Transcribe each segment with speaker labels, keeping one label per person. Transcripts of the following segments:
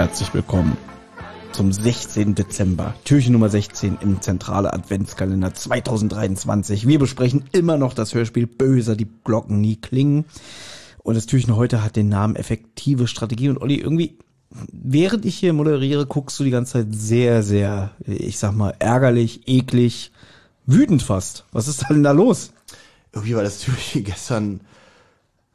Speaker 1: Herzlich willkommen zum 16. Dezember, Türchen Nummer 16 im Zentrale Adventskalender 2023. Wir besprechen immer noch das Hörspiel Böser, die Glocken nie klingen. Und das Türchen heute hat den Namen Effektive Strategie. Und Olli, irgendwie, während ich hier moderiere, guckst du die ganze Zeit sehr, sehr, ich sag mal, ärgerlich, eklig, wütend fast. Was ist denn da los?
Speaker 2: Irgendwie war das Türchen gestern,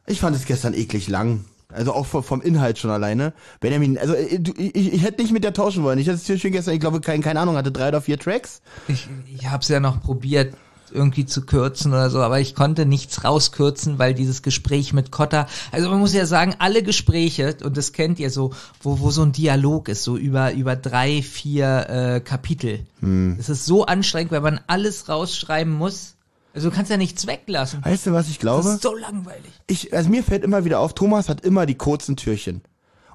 Speaker 2: ich fand es gestern eklig lang. Also auch vom, Inhalt schon alleine. Benjamin, also äh, du, ich, ich hätte nicht mit der tauschen wollen. Ich hatte das Türchen gestern, ich glaube, kein, keine Ahnung, hatte drei oder vier Tracks.
Speaker 3: Ich, ich habe es ja noch probiert irgendwie zu kürzen oder so, aber ich konnte nichts rauskürzen, weil dieses Gespräch mit Cotta, also man muss ja sagen, alle Gespräche, und das kennt ihr so, wo, wo so ein Dialog ist, so über, über drei, vier äh, Kapitel. Hm. Es ist so anstrengend, weil man alles rausschreiben muss. Also du kannst ja nichts weglassen.
Speaker 2: Weißt du, was ich glaube?
Speaker 3: Das ist so langweilig.
Speaker 2: Ich, also mir fällt immer wieder auf, Thomas hat immer die kurzen Türchen.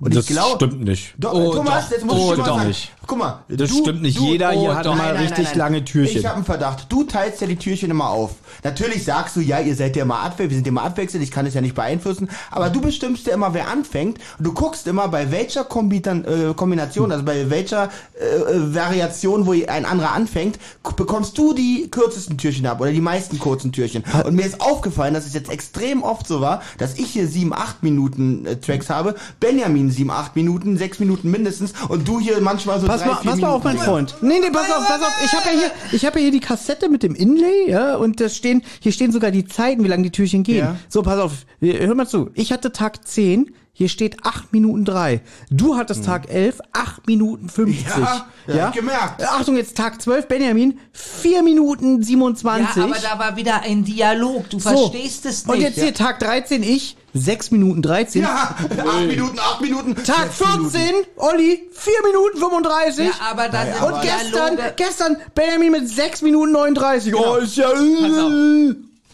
Speaker 1: Und das ich glaube, stimmt nicht.
Speaker 2: Doch, oh, Thomas,
Speaker 1: doch. jetzt muss oh, ich doch nicht.
Speaker 2: Guck mal,
Speaker 1: das du, stimmt nicht. Du, Jeder hier oh, hat doch. mal nein, richtig nein, nein, lange Türchen.
Speaker 2: Ich habe einen Verdacht. Du teilst ja die Türchen immer auf. Natürlich sagst du, ja, ihr seid ja immer abwechselnd, wir sind immer abwechselnd, ich kann es ja nicht beeinflussen, aber du bestimmst ja immer, wer anfängt und du guckst immer, bei welcher Kombitan äh, Kombination, also bei welcher äh, äh Variation, wo ein anderer anfängt, bekommst du die kürzesten Türchen ab oder die meisten kurzen Türchen. Und mir ist aufgefallen, dass es jetzt extrem oft so war, dass ich hier sieben, acht Minuten äh, Tracks habe, Benjamin sieben, acht Minuten, sechs Minuten mindestens und du hier manchmal so
Speaker 1: pass
Speaker 2: drei,
Speaker 1: mal, Pass mal auf, mein Freund. Nee, nee, pass auf, pass auf. Ich habe ja hier, ich habe ja hier die Kassette mit dem Inlay, ja, und das stehen, hier stehen sogar die Zeiten, wie lange die Türchen gehen. Ja. So, pass auf, hör mal zu. Ich hatte Tag 10, hier steht 8 Minuten 3. Du hattest hm. Tag 11, 8 Minuten 50. Ja,
Speaker 2: ja? ja gemerkt.
Speaker 1: Achtung, jetzt Tag 12, Benjamin, 4 Minuten 27. Ja,
Speaker 3: aber da war wieder ein Dialog. Du so. verstehst es nicht.
Speaker 1: Und jetzt hier Tag 13, ich, 6 Minuten 13.
Speaker 2: Ja, 8 Minuten, 8 Minuten.
Speaker 1: Tag 14, Minuten. Olli, 4 Minuten 35. Ja,
Speaker 3: aber da
Speaker 1: ja, Und gestern, gestern Benjamin mit 6 Minuten 39. Genau. Oh, ist ja...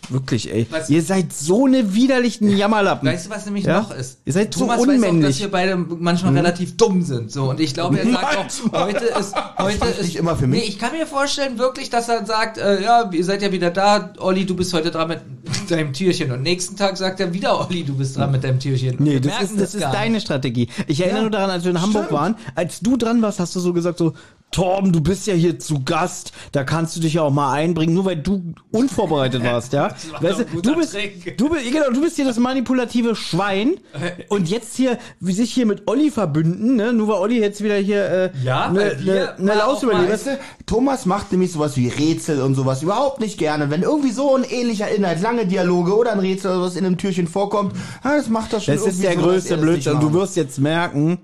Speaker 1: Wirklich, ey. Was? Ihr seid so eine widerlichen Jammerlappen.
Speaker 3: Weißt du, was nämlich ja? noch ist?
Speaker 1: Ihr seid
Speaker 3: Thomas
Speaker 1: so unmännlich. Weiß auch,
Speaker 3: dass wir beide manchmal hm. relativ dumm sind. So und ich glaube, er sagt auch, heute ist heute ist
Speaker 2: nicht immer für mich.
Speaker 3: Nee, ich kann mir vorstellen wirklich, dass er sagt, äh, ja, ihr seid ja wieder da, Olli, du bist heute dran mit deinem Türchen und nächsten Tag sagt er wieder, Olli, du bist dran mit deinem Türchen.
Speaker 1: Nee, das ist, das, das ist deine Strategie. Ich erinnere ja. nur daran, als wir in Hamburg Stimmt. waren, als du dran warst, hast du so gesagt so, Torben, du bist ja hier zu Gast, da kannst du dich ja auch mal einbringen, nur weil du unvorbereitet warst, ja? Weißt du, du bist, du bist, genau, du bist hier das manipulative Schwein und jetzt hier, wie sich hier mit Olli verbünden, ne? Nur weil Olli jetzt wieder hier, äh,
Speaker 3: ja,
Speaker 1: ne, ne, ne Laus überlebt. Weißt du,
Speaker 2: Thomas macht nämlich sowas wie Rätsel und sowas überhaupt nicht gerne. Wenn irgendwie so ein ähnlicher Inhalt, lange Dialoge oder ein Rätsel oder was in einem Türchen vorkommt, das macht das schon
Speaker 1: Das ist der so, größte Blödsinn. Du wirst jetzt merken,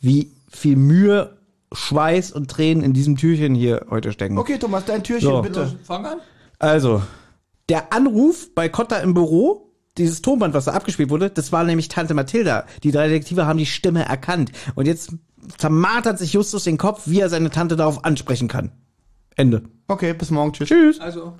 Speaker 1: wie viel Mühe Schweiß und Tränen in diesem Türchen hier heute stecken.
Speaker 2: Okay, Thomas, dein Türchen, so. bitte.
Speaker 3: Fang an.
Speaker 1: Also, der Anruf bei Cotta im Büro, dieses Tonband, was da abgespielt wurde, das war nämlich Tante Mathilda. Die drei Detektive haben die Stimme erkannt. Und jetzt zermartert sich Justus den Kopf, wie er seine Tante darauf ansprechen kann. Ende.
Speaker 2: Okay, bis morgen. Tschüss.
Speaker 1: Tschüss.
Speaker 3: Also.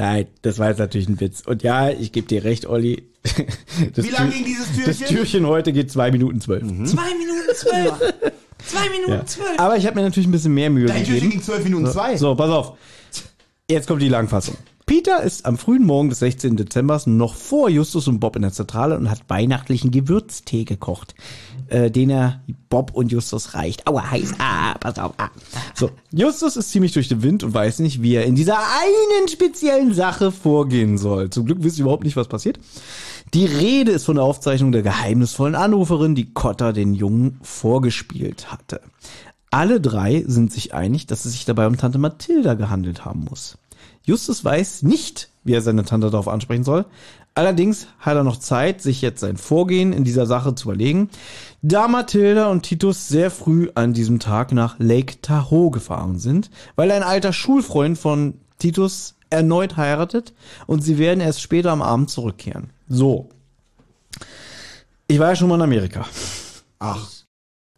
Speaker 1: Nein, das war jetzt natürlich ein Witz. Und ja, ich gebe dir recht, Olli.
Speaker 2: Das Wie lange ging dieses Türchen?
Speaker 1: Das Türchen heute geht zwei Minuten zwölf.
Speaker 3: Mhm. Zwei Minuten zwölf. zwei Minuten ja. zwölf.
Speaker 1: Aber ich habe mir natürlich ein bisschen mehr Mühe
Speaker 2: Dein
Speaker 1: gegeben.
Speaker 2: Dein Türchen ging zwölf Minuten zwei.
Speaker 1: So, pass auf. Jetzt kommt die Langfassung. Peter ist am frühen Morgen des 16. Dezember noch vor Justus und Bob in der Zentrale und hat weihnachtlichen Gewürztee gekocht, äh, den er Bob und Justus reicht. Aua, heiß, ah, pass auf, ah. So, Justus ist ziemlich durch den Wind und weiß nicht, wie er in dieser einen speziellen Sache vorgehen soll. Zum Glück wisst ihr überhaupt nicht, was passiert. Die Rede ist von der Aufzeichnung der geheimnisvollen Anruferin, die Cotta den Jungen vorgespielt hatte. Alle drei sind sich einig, dass es sich dabei um Tante Mathilda gehandelt haben muss. Justus weiß nicht, wie er seine Tante darauf ansprechen soll. Allerdings hat er noch Zeit, sich jetzt sein Vorgehen in dieser Sache zu überlegen, da Mathilda und Titus sehr früh an diesem Tag nach Lake Tahoe gefahren sind, weil ein alter Schulfreund von Titus erneut heiratet und sie werden erst später am Abend zurückkehren. So. Ich war ja schon mal in Amerika.
Speaker 2: Ach.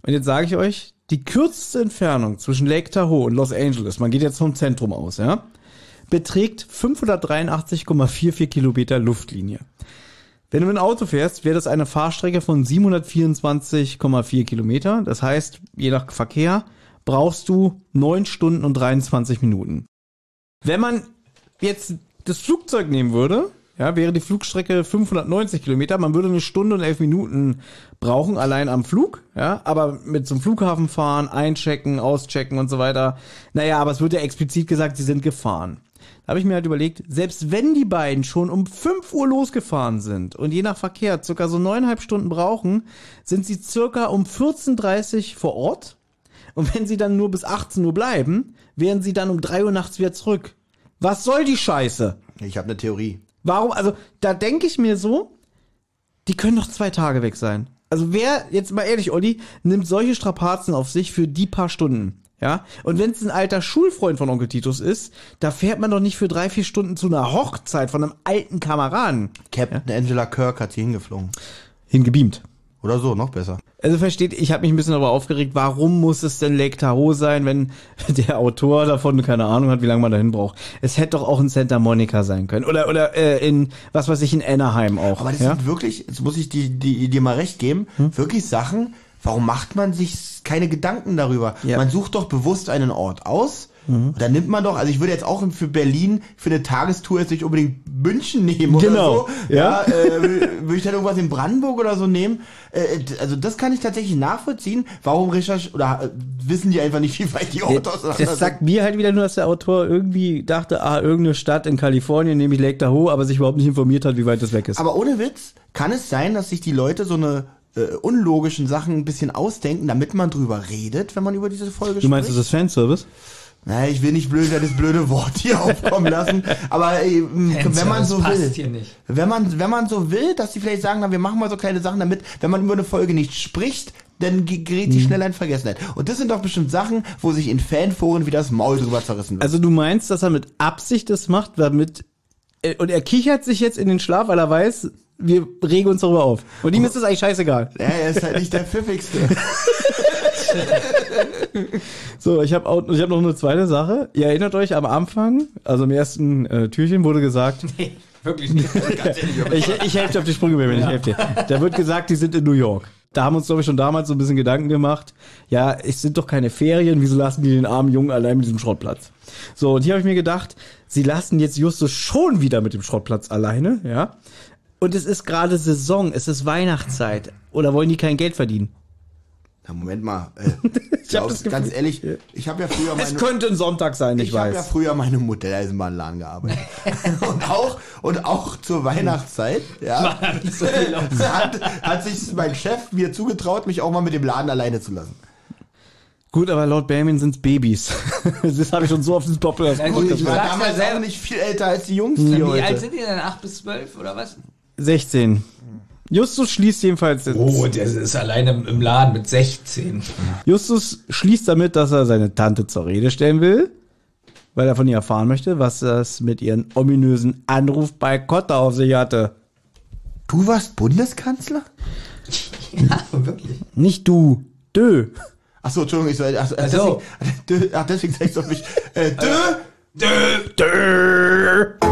Speaker 1: Und jetzt sage ich euch, die kürzeste Entfernung zwischen Lake Tahoe und Los Angeles, man geht jetzt vom Zentrum aus, ja, beträgt 583,44 Kilometer Luftlinie. Wenn du mit dem Auto fährst, wäre das eine Fahrstrecke von 724,4 Kilometer. Das heißt, je nach Verkehr brauchst du 9 Stunden und 23 Minuten. Wenn man jetzt das Flugzeug nehmen würde, ja, wäre die Flugstrecke 590 Kilometer. Man würde eine Stunde und elf Minuten brauchen, allein am Flug. Ja, aber mit zum Flughafen fahren, einchecken, auschecken und so weiter. Naja, aber es wird ja explizit gesagt, sie sind gefahren. Da habe ich mir halt überlegt, selbst wenn die beiden schon um 5 Uhr losgefahren sind und je nach Verkehr circa so neuneinhalb Stunden brauchen, sind sie circa um 14.30 Uhr vor Ort. Und wenn sie dann nur bis 18 Uhr bleiben, wären sie dann um 3 Uhr nachts wieder zurück. Was soll die Scheiße?
Speaker 2: Ich habe eine Theorie.
Speaker 1: Warum? Also, da denke ich mir so, die können doch zwei Tage weg sein. Also, wer, jetzt mal ehrlich, Olli, nimmt solche Strapazen auf sich für die paar Stunden? Ja, und wenn es ein alter Schulfreund von Onkel Titus ist, da fährt man doch nicht für drei, vier Stunden zu einer Hochzeit von einem alten Kameraden.
Speaker 2: Captain Angela Kirk hat sie hingeflogen.
Speaker 1: Hingebeamt.
Speaker 2: Oder so, noch besser.
Speaker 1: Also versteht, ich habe mich ein bisschen darüber aufgeregt, warum muss es denn Lake Tahoe sein, wenn der Autor davon keine Ahnung hat, wie lange man dahin braucht. Es hätte doch auch in Santa Monica sein können. Oder oder äh, in, was weiß ich, in Anaheim auch.
Speaker 2: Aber das
Speaker 1: ja?
Speaker 2: sind wirklich, jetzt muss ich die, die, dir mal recht geben,
Speaker 1: Hm?
Speaker 2: wirklich Sachen, warum macht man sich keine Gedanken darüber?
Speaker 1: Ja.
Speaker 2: Man sucht doch bewusst einen Ort aus. Und dann nimmt man doch, also ich würde jetzt auch für Berlin für eine Tagestour jetzt nicht unbedingt München nehmen oder
Speaker 1: Genau,
Speaker 2: so.
Speaker 1: ja.
Speaker 2: äh, würde ich dann irgendwas in Brandenburg oder so nehmen. Äh, also das kann ich tatsächlich nachvollziehen. Warum recherchieren oder äh, wissen die einfach nicht, wie weit die Orte auseinander
Speaker 1: Das sagt mir halt wieder nur, dass der Autor irgendwie dachte, ah, irgendeine Stadt in Kalifornien, nämlich Lake Tahoe, aber sich überhaupt nicht informiert hat, wie weit das weg ist.
Speaker 2: Aber ohne Witz, kann es sein, dass sich die Leute so eine äh, unlogischen Sachen ein bisschen ausdenken, damit man drüber redet, wenn man über diese Folge
Speaker 1: du meinst,
Speaker 2: spricht?
Speaker 1: das ist Fanservice?
Speaker 2: Na, ich will nicht blöd das blöde Wort hier aufkommen lassen, aber äh, wenn man so
Speaker 3: passt
Speaker 2: will,
Speaker 3: hier nicht.
Speaker 2: wenn man wenn man so will, dass die vielleicht sagen, na, wir machen mal so kleine Sachen, damit, wenn man über eine Folge nicht spricht, dann ge- gerät
Speaker 1: Mhm.
Speaker 2: die schneller in Vergessenheit. Und das sind doch bestimmt Sachen, wo sich in Fanforen wieder das Maul drüber zerrissen wird.
Speaker 1: Also du meinst, dass er mit Absicht das macht, damit äh, und er kichert sich jetzt in den Schlaf, weil er weiß, wir regen uns darüber auf. Und ihm ist das eigentlich scheißegal.
Speaker 2: ja, er ist halt nicht der pfiffigste.
Speaker 1: So, ich habe ich hab noch eine zweite Sache. Ihr erinnert euch am Anfang, also im ersten äh, Türchen wurde gesagt,
Speaker 3: Nee, wirklich nicht.
Speaker 1: ich, ich helfe dir auf die Sprünge, Baby, ich helfe dir. Da wird gesagt, die sind in New York. Da haben uns, glaube ich, schon damals so ein bisschen Gedanken gemacht. Ja, es sind doch keine Ferien, wieso lassen die den armen Jungen allein mit diesem Schrottplatz? So, und hier habe ich mir gedacht, sie lassen jetzt Justus schon wieder mit dem Schrottplatz alleine, ja? Und es ist gerade Saison, es ist Weihnachtszeit. Oder wollen die kein Geld verdienen?
Speaker 2: Na, Moment mal. Äh,
Speaker 1: Ich das
Speaker 2: ganz
Speaker 1: Gefühl-
Speaker 2: ehrlich, ich habe ja früher
Speaker 1: Es
Speaker 2: meine
Speaker 1: könnte ein Sonntag sein, ich,
Speaker 2: Ich habe
Speaker 1: weiß.
Speaker 2: ja früher meine Modelleisenbahnladen gearbeitet. und auch und auch zur Weihnachtszeit, ja, hat, hat sich mein Chef mir zugetraut, mich auch mal mit dem Laden alleine zu lassen.
Speaker 1: Gut, aber laut Bamin sind's Babys. das habe ich schon so oft ins Populars
Speaker 3: Ja, gut,
Speaker 2: ich war damals
Speaker 3: selber-
Speaker 2: nicht viel älter als die Jungs,
Speaker 3: Wie alt sind die denn? 8 bis 12 oder was?
Speaker 1: 16. Justus schließt jedenfalls.
Speaker 3: Oh, der ist alleine im- im Laden mit 16.
Speaker 1: Justus schließt damit, dass er seine Tante zur Rede stellen will, weil er von ihr erfahren möchte, was das mit ihren ominösen Anruf bei Kotta auf sich hatte.
Speaker 2: Du warst Bundeskanzler?
Speaker 3: Ja, wirklich.
Speaker 1: Nicht du, Dö.
Speaker 2: Ach so, Entschuldigung, ich soll, ach,
Speaker 3: Ach so.
Speaker 2: deswegen, ach, deswegen sag ich auf mich. Äh, dö,
Speaker 1: Dö.